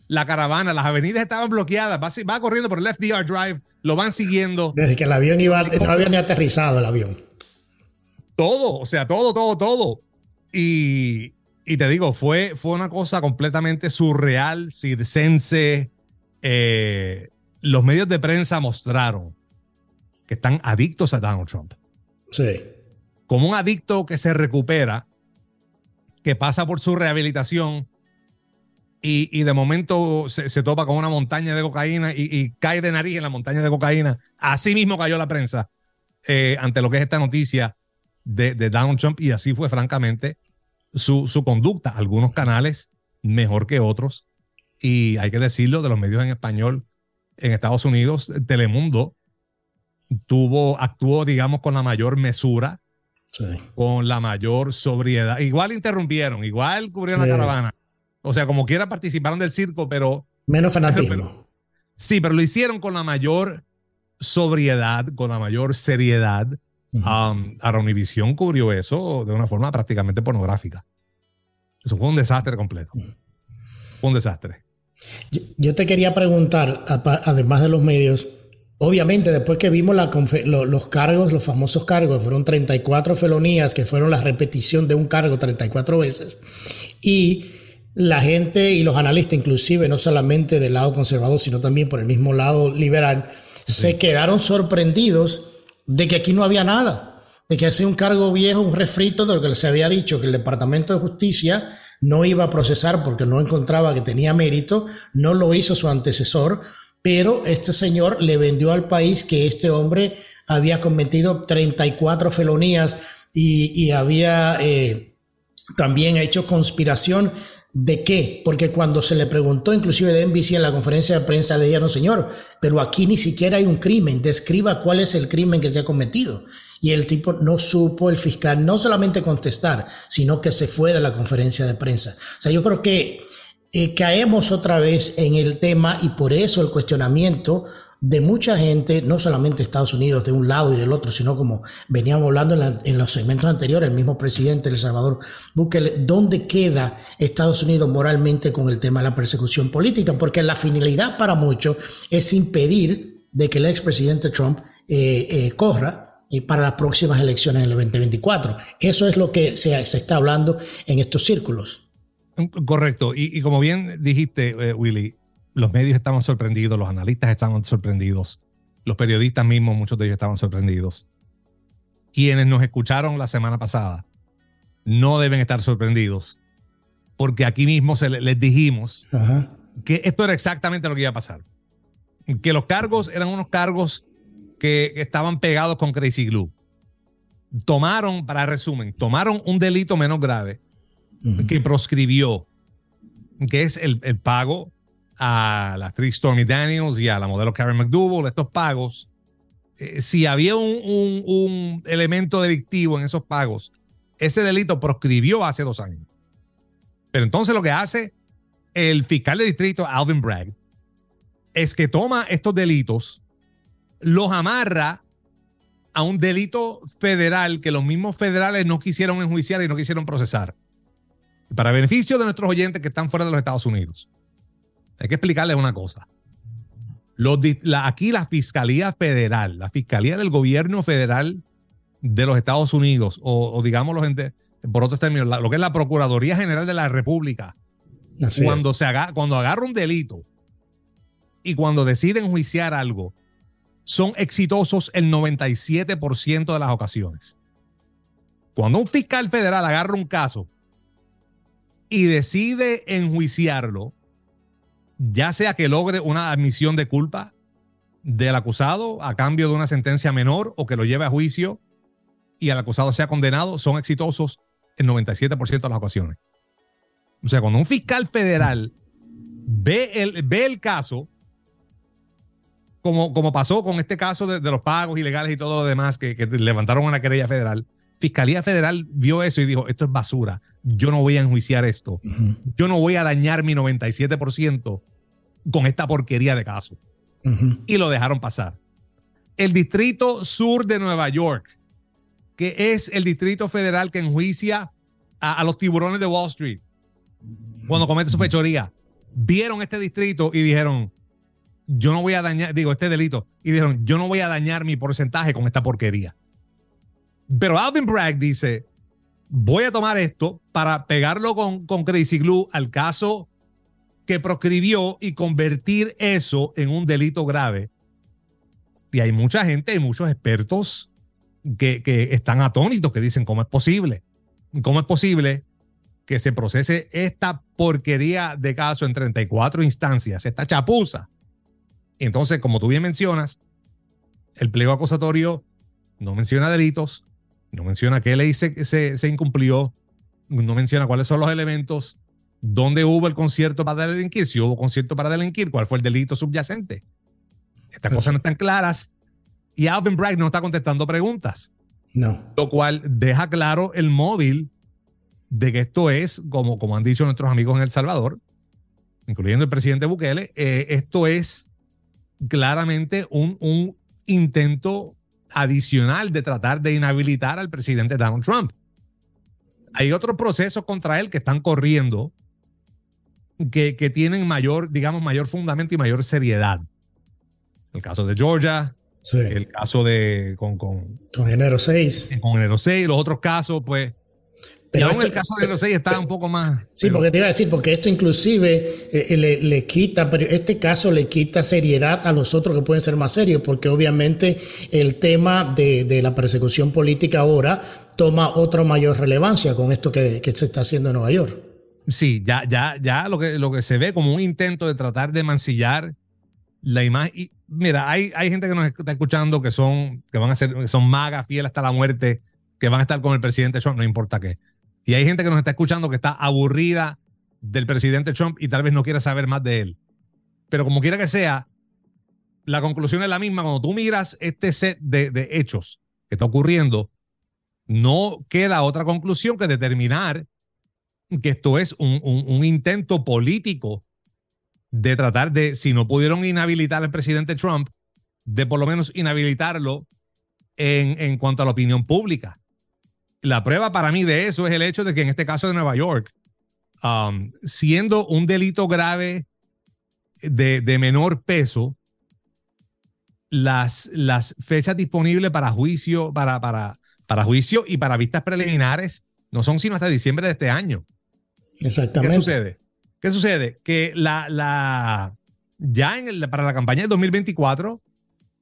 la caravana, las avenidas estaban bloqueadas, va, va, corriendo por el FDR Drive, lo van siguiendo. Desde que el avión iba, no había ni aterrizado el avión. Todo, o sea, todo, todo, todo. Y, y te digo, fue, fue una cosa completamente surreal, circense. Eh, los medios de prensa mostraron que están adictos a Donald Trump. Sí. Como un adicto que se recupera, que pasa por su rehabilitación y, de momento se, topa con una montaña de cocaína y, cae de nariz en la montaña de cocaína. Así mismo cayó la prensa eh, ante lo que es esta noticia de, de, Donald Trump y así fue francamente su, su conducta. Algunos canales mejor que otros y hay que decirlo de los medios en español en Estados Unidos, Telemundo tuvo, actuó, digamos, con la mayor mesura con la mayor sobriedad. Igual interrumpieron, igual cubrieron la caravana. O sea, como quiera participaron del circo, pero... Menos fanatismo. sí, pero lo hicieron con la mayor sobriedad, con la mayor seriedad. Um, a Univision cubrió eso de una forma prácticamente pornográfica. Eso fue un desastre completo. un desastre. yo te quería preguntar, además de los medios, Obviamente, después que vimos los cargos, los famosos cargos, fueron 34 felonías, que fueron la repetición de un cargo 34 veces. Y la gente y los analistas, inclusive, no solamente del lado conservador, sino también por el mismo lado liberal, se quedaron sorprendidos de que aquí no había nada, de que hacía un cargo viejo, un refrito de lo que les había dicho, que el Departamento de Justicia no iba a procesar porque no encontraba que tenía mérito, no lo hizo su antecesor pero este señor le vendió al país que este hombre había cometido 34 felonías y, había eh, también hecho conspiración. ¿De qué? Porque cuando se le preguntó, inclusive de NBC en la conferencia de prensa, dijeron, señor, pero aquí ni siquiera hay un crimen, describa cuál es el crimen que se ha cometido. Y el tipo no supo, el fiscal, no solamente contestar, sino que se fue de la conferencia de prensa. O sea, yo creo que eh, caemos otra vez en el tema y por eso el cuestionamiento de mucha gente, no solamente Estados Unidos de un lado y del otro, sino como veníamos hablando en, los segmentos anteriores, el mismo presidente, El Salvador Bukele, ¿dónde queda Estados Unidos moralmente con el tema de la persecución política? Porque la finalidad para muchos es impedir de que el expresidente Trump eh, eh, corra y para las próximas elecciones en el 2024. Eso es lo que se está hablando en estos círculos. Correcto. Y, como bien dijiste, eh, Willy, los medios estaban sorprendidos, los analistas estaban sorprendidos, los periodistas mismos, muchos de ellos estaban sorprendidos. Quienes nos escucharon la semana pasada no deben estar sorprendidos, porque aquí mismo se les dijimos que esto era exactamente lo que iba a pasar. Que los cargos eran unos cargos que estaban pegados con Crazy Glue. Tomaron, para resumen, tomaron un delito menos grave que proscribió, que es el, el, pago a la actriz Stormy Daniels y a la modelo Karen McDougal, estos pagos eh, si había un, un, elemento delictivo en esos pagos, ese delito proscribió hace dos años. Pero entonces lo que hace el fiscal de distrito, Alvin Bragg, es que toma estos delitos, los amarra a un delito federal que los mismos federales no quisieron enjuiciar y no quisieron procesar. Para beneficio de nuestros oyentes que están fuera de los Estados Unidos, hay que explicarles una cosa. aquí la Fiscalía Federal, la Fiscalía del Gobierno Federal de los Estados Unidos, o, digamos por otros términos, lo que es la Procuraduría General de la República, cuando, se haga, cuando agarra un delito y cuando decide enjuiciar algo, son exitosos el 97% de las ocasiones. Cuando un fiscal federal agarra un caso y decide enjuiciarlo, ya sea que logre una admisión de culpa del acusado a cambio de una sentencia menor o que lo lleve a juicio y el acusado sea condenado, son exitosos el 97% de las ocasiones. O sea, cuando un fiscal federal ve el, ve el caso como, como pasó con este caso de, los pagos ilegales y todo lo demás que, levantaron una querella federal, Fiscalía Federal vio eso y dijo, esto es basura, yo no voy a enjuiciar esto, yo no voy a dañar mi 97% con esta porquería de caso. Y lo dejaron pasar. El Distrito Sur de Nueva York, que es el Distrito Federal que enjuicia a, a los tiburones de Wall Street cuando comete su fechoría, vieron este distrito y dijeron, yo no voy a dañar, digo, este delito, y dijeron, yo no voy a dañar mi porcentaje con esta porquería. Pero Alvin Bragg dice, voy a tomar esto para pegarlo con, con Crazy Glue al caso que proscribió y convertir eso en un delito grave. Y hay mucha gente, hay muchos expertos que, que están atónitos, que dicen, ¿cómo es posible? ¿Cómo es posible que se procese esta porquería de caso en 34 instancias, esta chapuza? Entonces, como tú bien mencionas, el pliego acusatorio no menciona delitos, no menciona qué ley se, se, incumplió, no menciona cuáles son los elementos, dónde hubo el concierto para delinquir, si hubo concierto para delinquir, cuál fue el delito subyacente. Estas cosas no están claras y Alvin Bragg no está contestando preguntas. No. Lo cual deja claro el móvil de que esto es, como, como han dicho nuestros amigos en El Salvador, incluyendo el presidente Bukele, eh, esto es claramente un, un intento adicional de tratar de inhabilitar al presidente Donald Trump. Hay otros procesos contra él que están corriendo que, que, tienen mayor, digamos, mayor fundamento y mayor seriedad. El caso de Georgia, el caso de con, con, con enero 6. Con enero 6, los otros casos, pues pero y aún el caso de los seis está un poco más. Sí, porque te iba a decir, porque esto inclusive eh, eh, le, le, quita, pero este caso le quita seriedad a los otros que pueden ser más serios, porque obviamente el tema de, de la persecución política ahora toma otra mayor relevancia con esto que, que, se está haciendo en Nueva York. Sí, ya, ya, ya lo que, lo que se ve como un intento de tratar de mancillar la imagen. Y mira, hay, hay gente que nos está escuchando que son, que van a ser, que son magas fieles hasta la muerte, que van a estar con el presidente Trump, no importa qué. Y hay gente que nos está escuchando que está aburrida del presidente Trump y tal vez no quiera saber más de él. Pero como quiera que sea, la conclusión es la misma. Cuando tú miras este set de, hechos que está ocurriendo, no queda otra conclusión que determinar que esto es un, intento político de tratar de, si no pudieron inhabilitar al presidente Trump, de por lo menos inhabilitarlo en, en cuanto a la opinión pública la prueba para mí de eso es el hecho de que en este caso de Nueva York, um, siendo un delito grave de, menor peso, las, las, fechas disponibles para juicio, para, para, para juicio y para vistas preliminares no son sino hasta diciembre de este año. Exactamente. ¿Qué sucede? ¿Qué sucede? Que la, la, ya en para la campaña del 2024,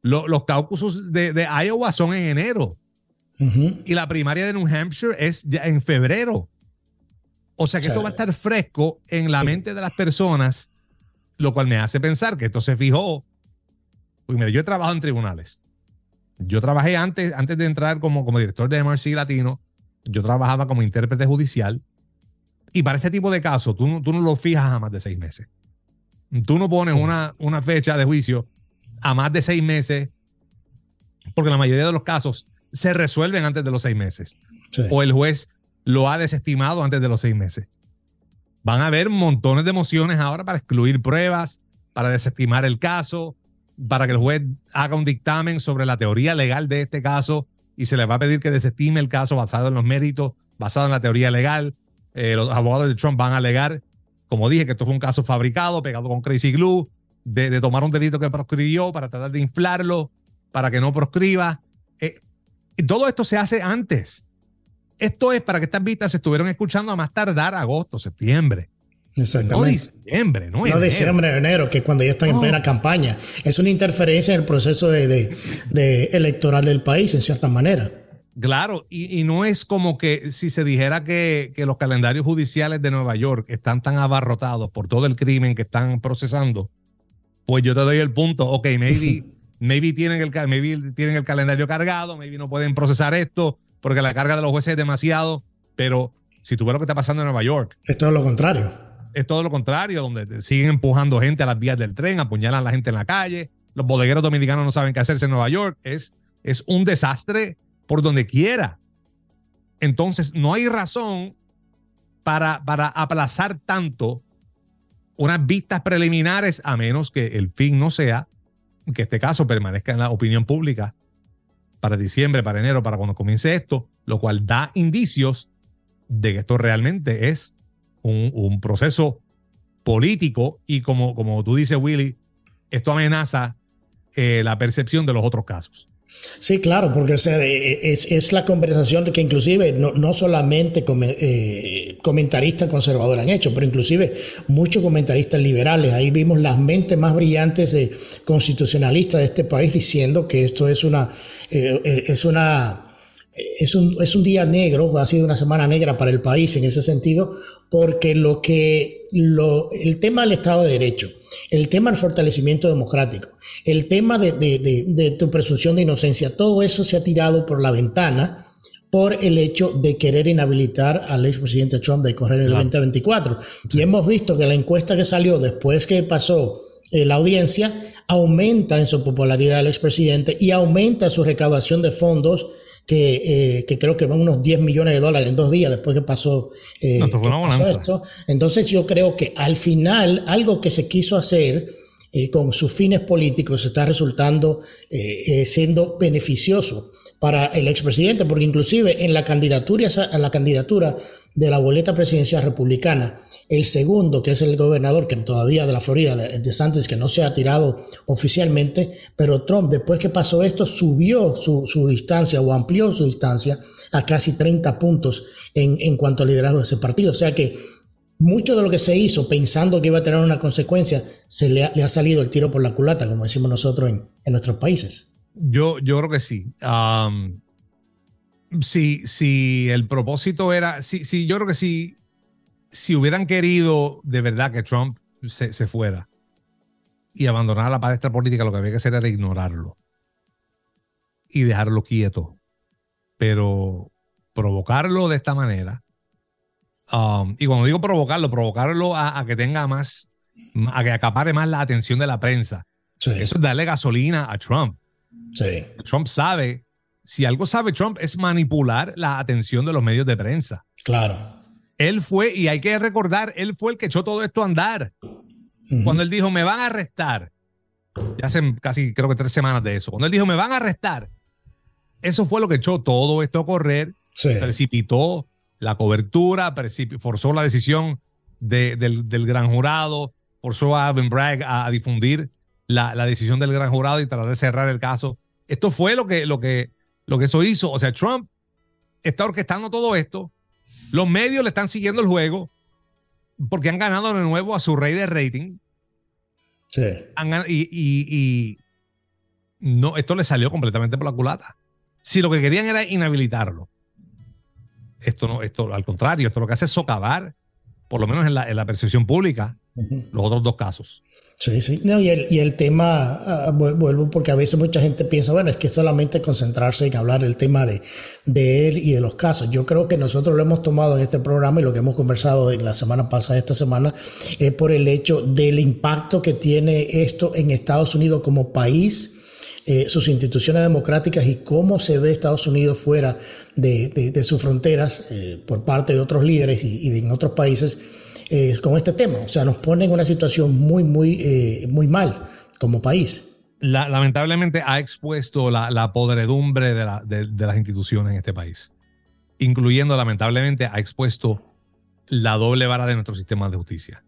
los caucusos de, de Iowa son en enero. Y la primaria de New Hampshire es ya en febrero. O sea que esto va a estar fresco en la mente de las personas, lo cual me hace pensar que esto se fijó. Pues mira, yo he trabajado en tribunales. Yo trabajé antes, antes de entrar como, como director de MRC Latino, yo trabajaba como intérprete judicial. Y para este tipo de casos, tú, tú no lo fijas a más de seis meses. Tú no pones una, una fecha de juicio a más de seis meses porque la mayoría de los casos se resuelven antes de los seis meses. O el juez lo ha desestimado antes de los seis meses. Van a haber montones de mociones ahora para excluir pruebas, para desestimar el caso, para que el juez haga un dictamen sobre la teoría legal de este caso y se le va a pedir que desestime el caso basado en los méritos, basado en la teoría legal. Eh, los abogados de Trump van a alegar, como dije, que esto fue un caso fabricado, pegado con Crazy Glue, de, tomar un delito que proscribió para tratar de inflarlo, para que no proscriba. Eh, todo esto se hace antes. Esto es para que estas vistas se estuvieron escuchando a más tardar agosto, septiembre. Exactamente. No diciembre, no, no diciembre, enero, que cuando ya están en plena campaña. Es una interferencia en el proceso de, electoral del país, en cierta manera. Claro, y, no es como que si se dijera que, que, los calendarios judiciales de Nueva York están tan abarrotados por todo el crimen que están procesando, pues yo te doy el punto, ok, maybe, maybe, tienen, el, maybe tienen el calendario cargado, maybe no pueden procesar esto porque la carga de los jueces es demasiado, pero si tú ves lo que está pasando en Nueva York. Es todo lo contrario es todo lo contrario, donde siguen empujando gente a las vías del tren, apuñalan a la gente en la calle, los bodegueros dominicanos no saben qué hacerse en Nueva York, es, es un desastre por donde quiera. Entonces, no hay razón para, para aplazar tanto unas vistas preliminares, a menos que el fin no sea que este caso permanezca en la opinión pública para diciembre, para enero, para cuando comience esto, lo cual da indicios de que esto realmente es un, proceso político y como, como tú dices, Willy, esto amenaza eh, la percepción de los otros casos. Sí, claro, porque es, la conversación que inclusive no, solamente eh, comentaristas conservadores han hecho, pero inclusive muchos comentaristas liberales. Ahí vimos las mentes más brillantes constitucionalistas de este país diciendo que esto es una, eh, es una es un, es un día negro, ha sido una semana negra para el país en ese sentido, porque lo que lo, el tema del Estado de Derecho, el tema del fortalecimiento democrático, el tema de, de, de, tu presunción de inocencia, todo eso se ha tirado por la ventana por el hecho de querer inhabilitar al expresidente Trump de correr el 2024. Y hemos visto que la encuesta que salió después que pasó eh, la audiencia aumenta en su popularidad el expresidente y aumenta su recaudación de fondos que, eh, que, creo que van unos 10 millones de dólares en dos días después que pasó, eh, esto. Entonces yo creo que al final algo que se quiso hacer eh, con sus fines políticos está resultando siendo beneficioso para el expresidente, porque inclusive en la candidatura, en la candidatura de la boleta presidencial republicana. El segundo, que es el gobernador que todavía de la Florida, de Santos, que no se ha tirado oficialmente, pero Trump, después que pasó esto, subió su, distancia o amplió su distancia a casi 30 puntos en, en cuanto al liderazgo de ese partido. O sea que mucho de lo que se hizo pensando que iba a tener una consecuencia, se le ha, salido el tiro por la culata, como decimos nosotros en, nuestros países. Yo, yo creo que sí si, si el propósito era, si, si yo creo que si, si hubieran querido de verdad que Trump se, se fuera y abandonara la palestra política, lo que había que hacer era ignorarlo y dejarlo quieto. Pero provocarlo de esta manera, um, y cuando digo provocarlo, provocarlo a, que tenga más, a que acapare más la atención de la prensa. Eso es darle gasolina a Trump. Trump sabe si algo sabe Trump es manipular la atención de los medios de prensa. Claro. Él fue, y hay que recordar, él fue el que echó todo esto a andar. Cuando él dijo, me van a arrestar, ya hace casi creo que tres semanas de eso, cuando él dijo, me van a arrestar, eso fue lo que echó todo esto a correr, precipitó la cobertura, forzó la decisión del, gran jurado, forzó a Alvin Bragg a, difundir la, decisión del gran jurado y tratar de cerrar el caso. Esto fue lo que, lo que lo que eso hizo. O sea, Trump está orquestando todo esto. Los medios le están siguiendo el juego porque han ganado de nuevo a su rey de rating. Sí. y, no, esto le salió completamente por la culata. Si lo que querían era inhabilitarlo, esto no, esto al contrario, esto lo que hace es socavar, por lo menos en la, en la percepción pública, los otros dos casos. Sí, sí. No, y, el, y el tema, ah, vuelvo porque a veces mucha gente piensa, bueno, es que solamente concentrarse en hablar del tema de, de él y de los casos. Yo creo que nosotros lo hemos tomado en este programa y lo que hemos conversado en la semana pasada, esta semana, es por el hecho del impacto que tiene esto en Estados Unidos como país eh, sus instituciones democráticas y cómo se ve Estados Unidos fuera de, sus fronteras eh, por parte de otros líderes y, de, en otros países eh, con este tema. O sea, nos pone en una situación muy, muy, muy mal como país. lamentablemente ha expuesto la, podredumbre de, de las instituciones en este país, incluyendo lamentablemente ha expuesto la doble vara de nuestro sistema de justicia.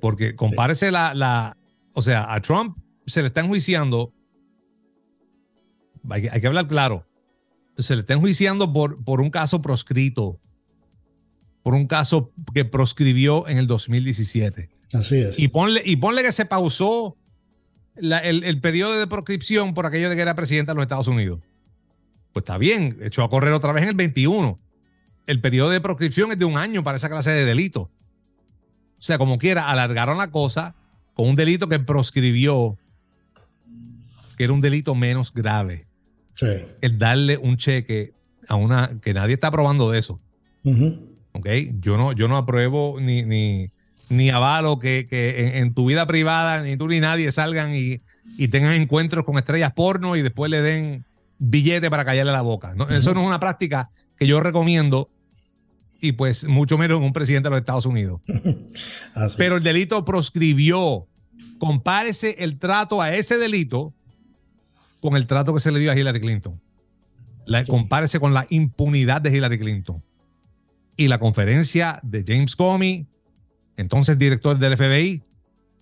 Porque compárese la, la, o sea, a Trump se le está enjuiciando, hay, que hablar claro, se le está enjuiciando por, por un caso proscrito, por un caso que proscribió en el 2017. Así es. Y ponle, y ponle que se pausó el, el, periodo de proscripción por aquello de que era presidente de los Estados Unidos. Pues está bien, echó a correr otra vez en el 21. El periodo de proscripción es de un año para esa clase de delito. O sea, como quiera, alargaron la cosa con un delito que proscribió que era un delito menos grave. Sí. El darle un cheque a una que nadie está aprobando de eso. Yo no, yo no apruebo ni, ni, ni avalo que, en, tu vida privada ni tú ni nadie salgan y, tengan encuentros con estrellas porno y después le den billete para callarle la boca. Eso no es una práctica que yo recomiendo y pues mucho menos en un presidente de los Estados Unidos. Pero el delito proscribió. Compárese el trato a ese delito con el trato que se le dio a Hillary Clinton. La, compárese con la impunidad de Hillary Clinton. Y la conferencia de James Comey, entonces director del FBI,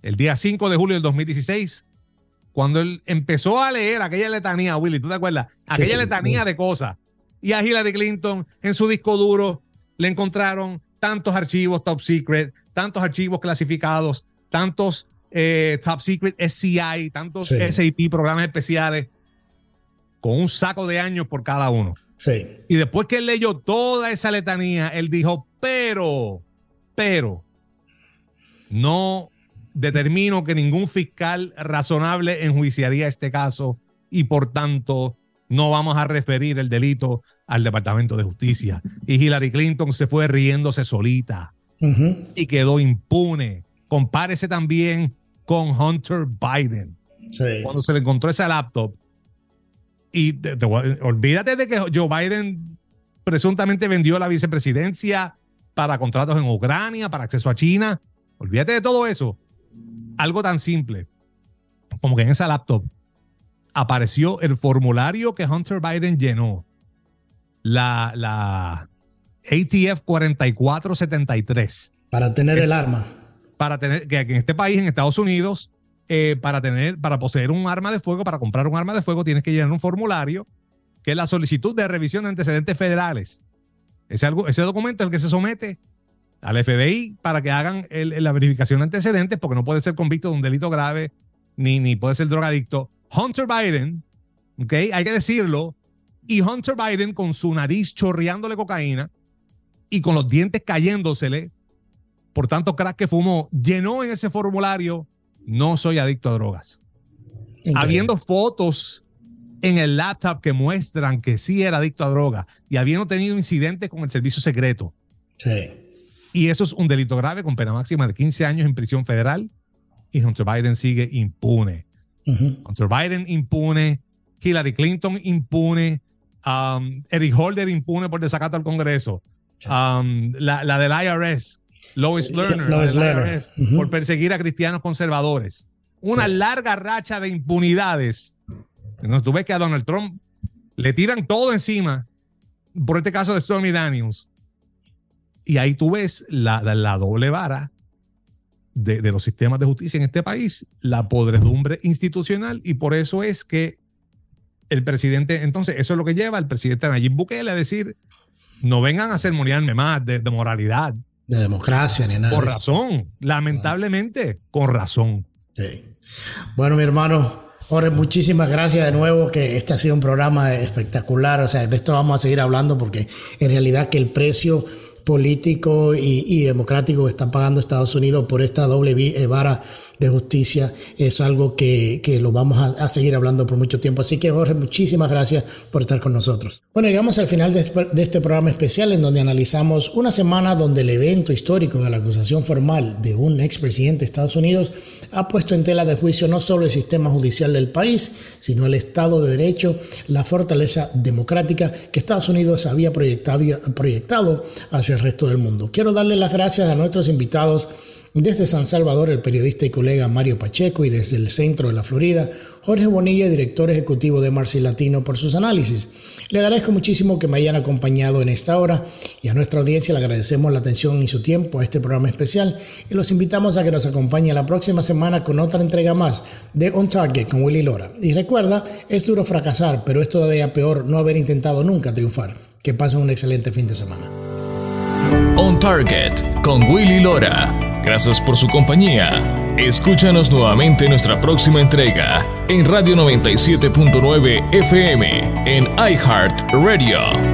el día 5 de julio del 2016, cuando él empezó a leer aquella letanía, Willy, ¿tú te acuerdas? Aquella letanía de cosas. Y a Hillary Clinton en su disco duro le encontraron tantos archivos top secret, tantos archivos clasificados, tantos eh, Top Secret SCI, tantos SAP, programas especiales, con un saco de años por cada uno. Sí. Y después que él leyó toda esa letanía, él dijo, pero, pero, no determino que ningún fiscal razonable enjuiciaría este caso y por tanto no vamos a referir el delito al Departamento de Justicia. Y Hillary Clinton se fue riéndose solita y quedó impune. Compárese también con Hunter Biden. Cuando se le encontró esa laptop. Y olvídate de que Joe Biden presuntamente vendió la vicepresidencia para contratos en Ucrania, para acceso a China. Olvídate de todo eso. Algo tan simple como que en esa laptop apareció el formulario que Hunter Biden llenó. La, la ATF 4473. Para tener el arma para tener, que en este país, en Estados Unidos, eh, para tener, para poseer un arma de fuego, para comprar un arma de fuego, tienes que llenar un formulario que es la solicitud de revisión de antecedentes federales. Ese, ese documento es el que se somete al FBI para que hagan la verificación de antecedentes, porque no puede ser convicto de un delito grave, ni, ni puede ser drogadicto. Hunter Biden, ¿ok? Hay que decirlo, y Hunter Biden con su nariz chorreándole cocaína y con los dientes cayéndosele, por tanto crack que fumó, llenó en ese formulario, no soy adicto a drogas. Habiendo fotos en el laptop que muestran que sí era adicto a drogas y habiendo tenido incidentes con el servicio secreto. Sí. Y eso es un delito grave con pena máxima de 15 años en prisión federal y Hunter Biden sigue impune. Hunter Biden impune, Hillary Clinton impune, um, Eric Holder impune por desacato al Congreso, um, la, la, del IRS Lois Lerner, por perseguir a cristianos conservadores. Una larga racha de impunidades. Entonces tú ves que a Donald Trump le tiran todo encima por este caso de Stormy Daniels. Y ahí tú ves la, la, doble vara de, de, los sistemas de justicia en este país, la podredumbre institucional, y por eso es que el presidente, entonces, eso es lo que lleva al presidente Nayib Bukele a decir: no vengan a sermonearme más de, de moralidad de democracia ni nada. Por razón, lamentablemente, con razón. Bueno, mi hermano, Jorge, muchísimas gracias de nuevo, que este ha sido un programa espectacular. O sea, de esto vamos a seguir hablando porque en realidad que el precio político y, democrático que está pagando Estados Unidos por esta doble eh, vara de justicia es algo que, lo vamos a, seguir hablando por mucho tiempo. Así que Jorge, muchísimas gracias por estar con nosotros. Bueno, llegamos al final de, de este programa especial en donde analizamos una semana donde el evento histórico de la acusación formal de un expresidente de Estados Unidos ha puesto en tela de juicio no solo el sistema judicial del país, sino el Estado de Derecho, la fortaleza democrática que Estados Unidos había proyectado, proyectado el resto del mundo. Quiero darle las gracias a nuestros invitados desde San Salvador, el periodista y colega Mario Pacheco y desde el centro de la Florida, Jorge Bonilla, director ejecutivo de Marci Latino, por sus análisis. Le agradezco muchísimo que me hayan acompañado en esta hora y a nuestra audiencia le agradecemos la atención y su tiempo a este programa especial y los invitamos a que nos acompañe la próxima semana con otra entrega más de On Target con Willy Lora. Y recuerda, es duro fracasar, pero es todavía peor no haber intentado nunca triunfar. Que pasen un excelente fin de semana. On Target con Willy Lora Gracias por su compañía. Escúchanos nuevamente en nuestra próxima entrega en Radio 97.9 FM en iHeart Radio.